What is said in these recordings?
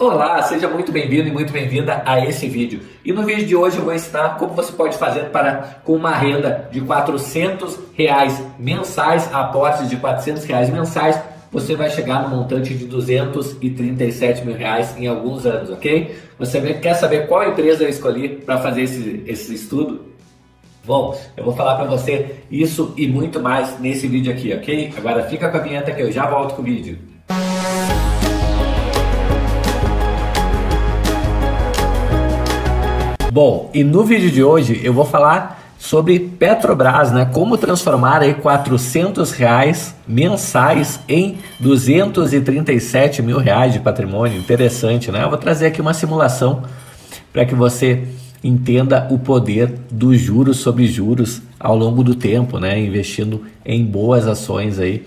Olá, seja muito bem-vindo e muito bem-vinda a esse vídeo. E no vídeo de hoje eu vou ensinar como você pode fazer para, com uma renda de 400 reais mensais, aportes de 400 reais mensais, você vai chegar no montante de 237 mil reais em alguns anos, ok? Você quer saber qual empresa eu escolhi para fazer esse, esse estudo? Bom, eu vou falar para você isso e muito mais nesse vídeo aqui, ok? Agora fica com a vinheta que eu já volto com o vídeo. Bom, e no vídeo de hoje eu vou falar sobre Petrobras, né? Como transformar aí 400 reais mensais em 237 mil reais de patrimônio. Interessante, né? Eu vou trazer aqui uma simulação para que você entenda o poder dos juros sobre juros ao longo do tempo, né? Investindo em boas ações aí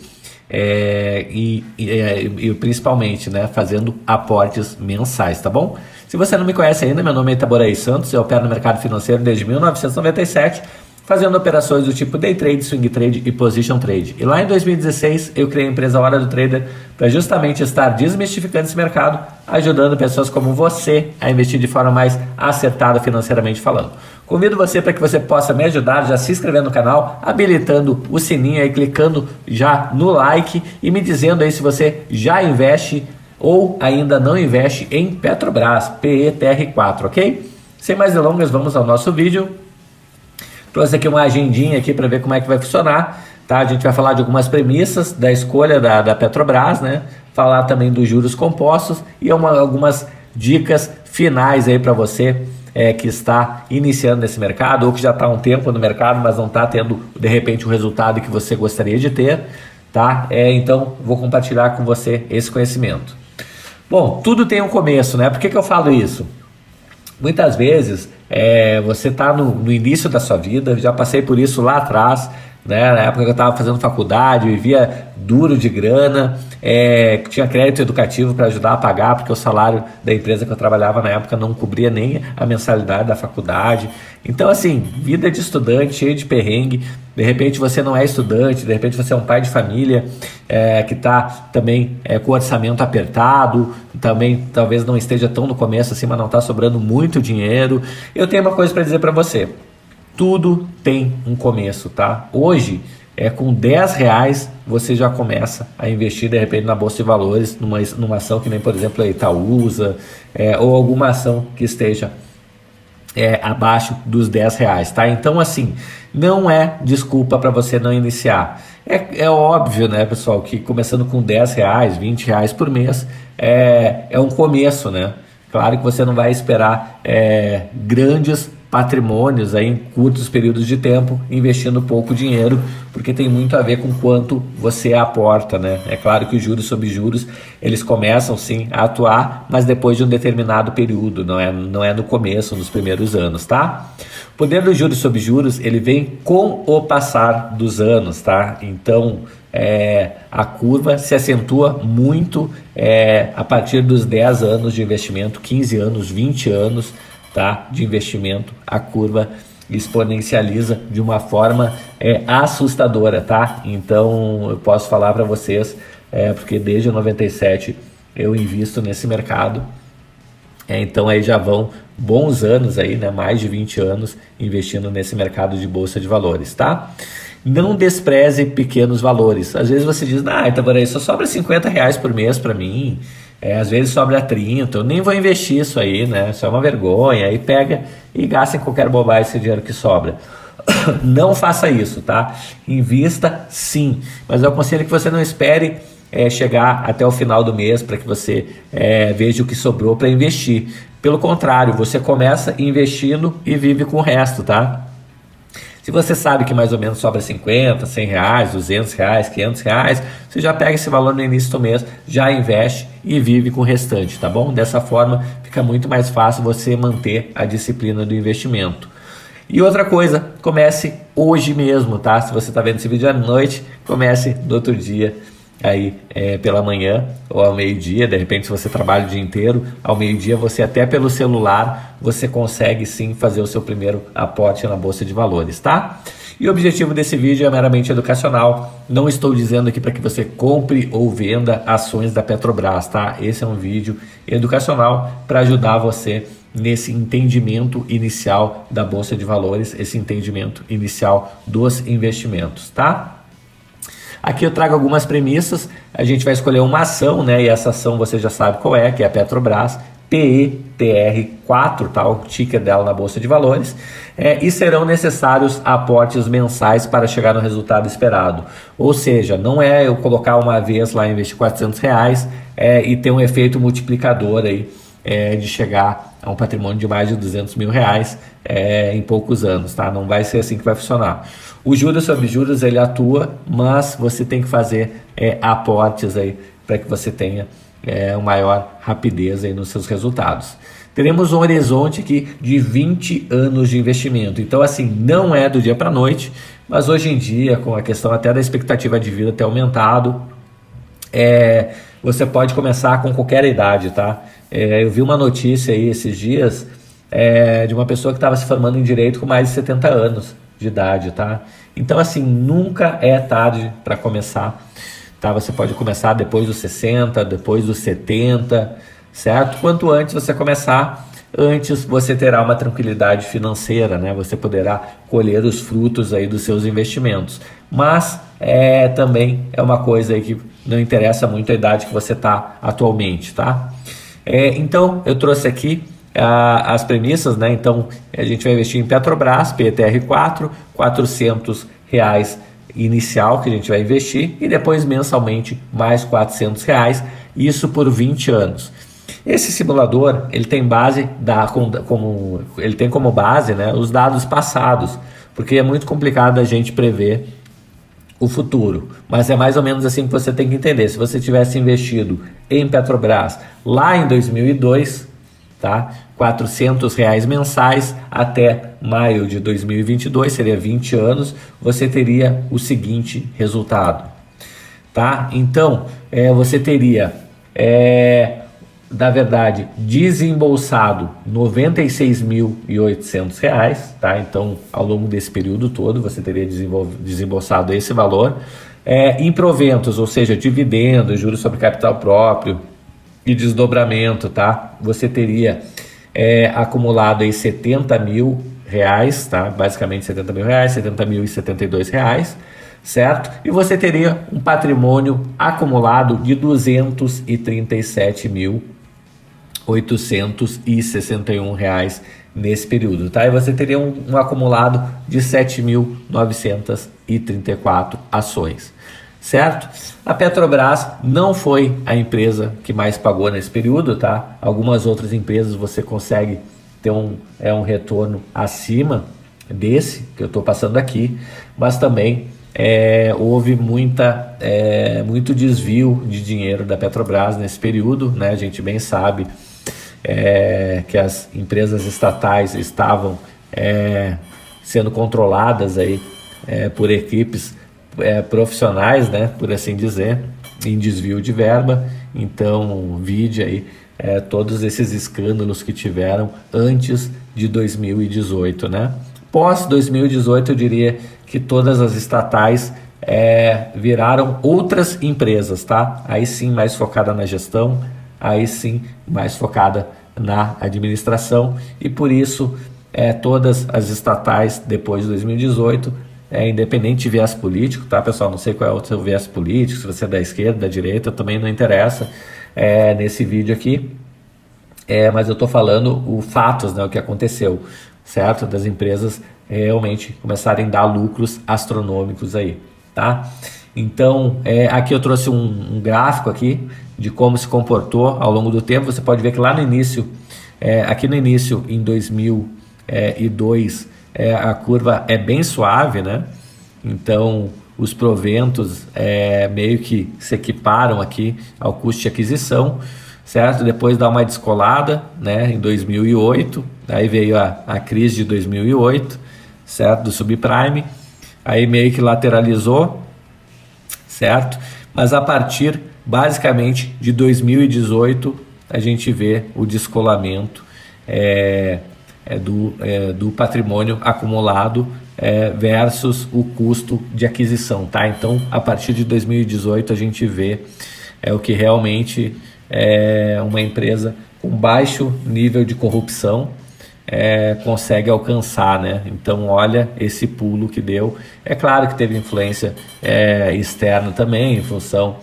é, e, e, é, e, principalmente né, fazendo aportes mensais, tá bom? Se você não me conhece ainda, meu nome é Itaboraí Santos, eu opero no mercado financeiro desde 1997, fazendo operações do tipo day trade, swing trade e position trade. E lá em 2016 eu criei a empresa Hora do Trader para justamente estar desmistificando esse mercado, ajudando pessoas como você a investir de forma mais acertada financeiramente falando. Convido você para que você possa me ajudar já se inscrevendo no canal, habilitando o sininho aí, clicando já no like e me dizendo aí se você já investe ou ainda não investe em Petrobras, PETR4, ok? Sem mais delongas, vamos ao nosso vídeo. Trouxe aqui uma agendinha aqui para ver como é que vai funcionar. Tá? A gente vai falar de algumas premissas da escolha da, da Petrobras, né? Falar também dos juros compostos e uma, algumas dicas finais aí para você é, que está iniciando nesse mercado ou que já está há um tempo no mercado, mas não está tendo de repente o resultado que você gostaria de ter, tá? É, então vou compartilhar com você esse conhecimento. Bom, tudo tem um começo, né? Por que, que eu falo isso? Muitas vezes é, você está no, no início da sua vida, já passei por isso lá atrás, né? Na época que eu estava fazendo faculdade, vivia duro de grana, é, tinha crédito educativo para ajudar a pagar, porque o salário da empresa que eu trabalhava na época não cobria nem a mensalidade da faculdade. Então, assim, vida de estudante, cheio de perrengue. De repente você não é estudante, de repente você é um pai de família é, que está também é, com o orçamento apertado, também talvez não esteja tão no começo assim, mas não está sobrando muito dinheiro. Eu tenho uma coisa para dizer para você tudo tem um começo, tá? Hoje, é com 10 reais você já começa a investir de repente na bolsa de valores, numa, numa ação que nem, por exemplo, a Itaúsa, é, ou alguma ação que esteja é, abaixo dos 10 reais, tá? Então, assim, não é desculpa para você não iniciar. É, é óbvio, né, pessoal, que começando com 10 reais, 20 reais por mês é, é um começo, né? Claro que você não vai esperar é, grandes patrimônios aí em curtos períodos de tempo, investindo pouco dinheiro, porque tem muito a ver com quanto você aporta, né? É claro que os juros sobre juros, eles começam sim a atuar, mas depois de um determinado período, não é, não é no começo, nos primeiros anos, tá? O poder dos juros sobre juros, ele vem com o passar dos anos, tá? Então, é, a curva se acentua muito é, a partir dos 10 anos de investimento, 15 anos, 20 anos, tá, de investimento, a curva exponencializa de uma forma é, assustadora, tá? Então eu posso falar para vocês, é, porque desde 97 eu invisto nesse mercado, é, então aí já vão bons anos aí, né? Mais de 20 anos investindo nesse mercado de bolsa de valores, tá? Não despreze pequenos valores. Às vezes você diz, ah, Itaboraí, só sobra 50 reais por mês para mim. É, às vezes sobra 30, eu nem vou investir isso aí, né? Isso é uma vergonha. Aí pega e gasta em qualquer bobagem esse dinheiro que sobra. Não faça isso, tá? Invista sim, mas eu aconselho que você não espere é, chegar até o final do mês para que você é, veja o que sobrou para investir. Pelo contrário, você começa investindo e vive com o resto, tá? Se você sabe que mais ou menos sobra 50, 100 reais, 200 reais, 500 reais, você já pega esse valor no início do mês, já investe e vive com o restante, tá bom? Dessa forma fica muito mais fácil você manter a disciplina do investimento. E outra coisa, comece hoje mesmo, tá? Se você está vendo esse vídeo à noite, comece no outro dia aí é, pela manhã ou ao meio-dia, de repente se você trabalha o dia inteiro, ao meio-dia você até pelo celular você consegue sim fazer o seu primeiro aporte na bolsa de valores, tá? E o objetivo desse vídeo é meramente educacional. Não estou dizendo aqui para que você compre ou venda ações da Petrobras, tá? Esse é um vídeo educacional para ajudar você nesse entendimento inicial da bolsa de valores, esse entendimento inicial dos investimentos, tá? Aqui eu trago algumas premissas. A gente vai escolher uma ação, né? E essa ação você já sabe qual é, que é a Petrobras. PETR4, tá? o ticker dela na Bolsa de Valores, é, e serão necessários aportes mensais para chegar no resultado esperado. Ou seja, não é eu colocar uma vez lá investir 400 reais é, e ter um efeito multiplicador aí é, de chegar a um patrimônio de mais de 200 mil reais é, em poucos anos, tá? Não vai ser assim que vai funcionar. O juros sobre juros ele atua, mas você tem que fazer é, aportes aí para que você tenha é, uma maior rapidez aí nos seus resultados. Teremos um horizonte aqui de 20 anos de investimento. Então, assim, não é do dia para a noite, mas hoje em dia, com a questão até da expectativa de vida ter aumentado, é, você pode começar com qualquer idade, tá? É, eu vi uma notícia aí esses dias é, de uma pessoa que estava se formando em direito com mais de 70 anos de idade, tá? Então, assim, nunca é tarde para começar. Tá? Você pode começar depois dos 60, depois dos 70, certo? Quanto antes você começar, antes você terá uma tranquilidade financeira, né? Você poderá colher os frutos aí dos seus investimentos. Mas é também é uma coisa aí que não interessa muito a idade que você está atualmente, tá? É, então eu trouxe aqui ah, as premissas, né? Então a gente vai investir em Petrobras, PTR4, 400 reais inicial que a gente vai investir e depois mensalmente mais 400 reais, isso por 20 anos. Esse simulador ele tem base da, como ele tem como base né, os dados passados, porque é muito complicado a gente prever o futuro. Mas é mais ou menos assim que você tem que entender. Se você tivesse investido em Petrobras lá em 2002, tá? 400 reais mensais até maio de 2022, seria 20 anos, você teria o seguinte resultado, tá? Então, é, você teria, é, na verdade, desembolsado R$ 96.800, tá? Então, ao longo desse período todo, você teria desembolsado esse valor. É, em proventos, ou seja, dividendos, juros sobre capital próprio, e desdobramento, tá? Você teria é, acumulado aí 70 mil reais, tá? Basicamente 70 mil reais, 70 mil e 72 reais, certo? E você teria um patrimônio acumulado de 237 mil 861 reais nesse período, tá? E você teria um, um acumulado de 7.934 ações certo? A Petrobras não foi a empresa que mais pagou nesse período, tá? Algumas outras empresas você consegue ter um, é, um retorno acima desse que eu estou passando aqui, mas também é, houve muita, é, muito desvio de dinheiro da Petrobras nesse período, né? A gente bem sabe é, que as empresas estatais estavam é, sendo controladas aí é, por equipes é, profissionais, né, por assim dizer, em desvio de verba. Então, vide aí é, todos esses escândalos que tiveram antes de 2018, né? Pós 2018, eu diria que todas as estatais é, viraram outras empresas, tá? Aí sim mais focada na gestão, aí sim mais focada na administração e por isso é, todas as estatais depois de 2018 é, independente de viés político, tá, pessoal? Não sei qual é o seu viés político, se você é da esquerda, da direita, também não interessa é, nesse vídeo aqui. É, mas eu estou falando o fatos, né, o que aconteceu, certo? Das empresas realmente começarem a dar lucros astronômicos aí, tá? Então, é, aqui eu trouxe um, um, gráfico aqui de como se comportou ao longo do tempo. Você pode ver que lá no início, é, aqui no início, em 2002, é, a curva é bem suave, né? Então os proventos é, meio que se equiparam aqui ao custo de aquisição, certo? Depois dá uma descolada, né? Em 2008, aí veio a, a crise de 2008, certo? Do subprime, aí meio que lateralizou, certo? Mas a partir basicamente de 2018 a gente vê o descolamento é, é, do, é, do patrimônio acumulado é, versus o custo de aquisição, tá? Então, a partir de 2018 a gente vê é o que realmente é uma empresa com baixo nível de corrupção é, consegue alcançar, né? Então, olha esse pulo que deu. É claro que teve influência é, externa também, em função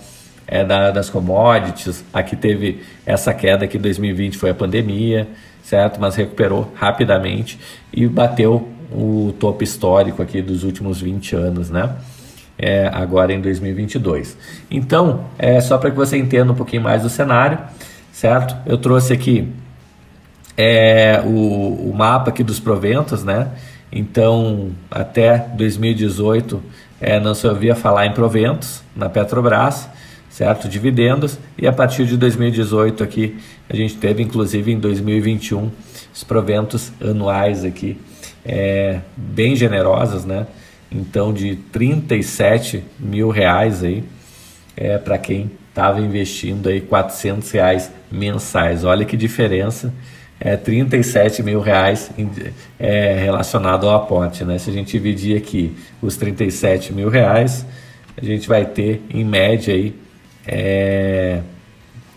é, da, das commodities. Aqui teve essa queda que 2020 foi a pandemia, certo? Mas recuperou rapidamente e bateu o topo histórico aqui dos últimos 20 anos, né? É, agora em 2022. Então, é só para que você entenda um pouquinho mais do cenário, certo? Eu trouxe aqui é, o, o mapa aqui dos proventos, né? Então, até 2018 é, não se ouvia falar em proventos na Petrobras, certo? Dividendos, e a partir de 2018 aqui, a gente teve inclusive em 2021 os proventos anuais aqui é, bem generosas, né? Então, de 37 mil reais aí, é, para quem estava investindo aí 400 reais mensais. Olha que diferença, é 37 mil reais é, relacionado ao aporte, né? Se a gente dividir aqui os 37 mil reais, a gente vai ter em média aí é,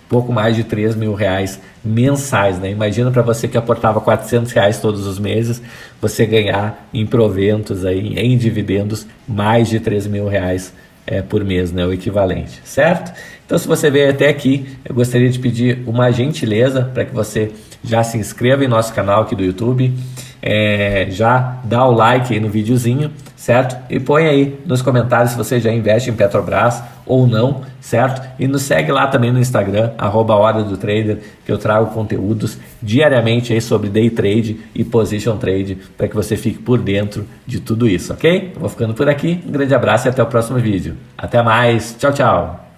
pouco mais de 3 mil reais mensais, né? Imagina para você que aportava 400 reais todos os meses, você ganhar em proventos aí, em dividendos, mais de 3 mil reais é, por mês, né? O equivalente, certo? Então, se você veio até aqui, eu gostaria de pedir uma gentileza para que você já se inscreva em nosso canal aqui do YouTube, é, já dá o like aí no videozinho, certo? E põe aí nos comentários se você já investe em Petrobras ou não, certo? E nos segue lá também no Instagram, arroba Hora do Trader, que eu trago conteúdos diariamente aí sobre day trade e position trade para que você fique por dentro de tudo isso, ok? Vou ficando por aqui, um grande abraço e até o próximo vídeo. Até mais, tchau, tchau!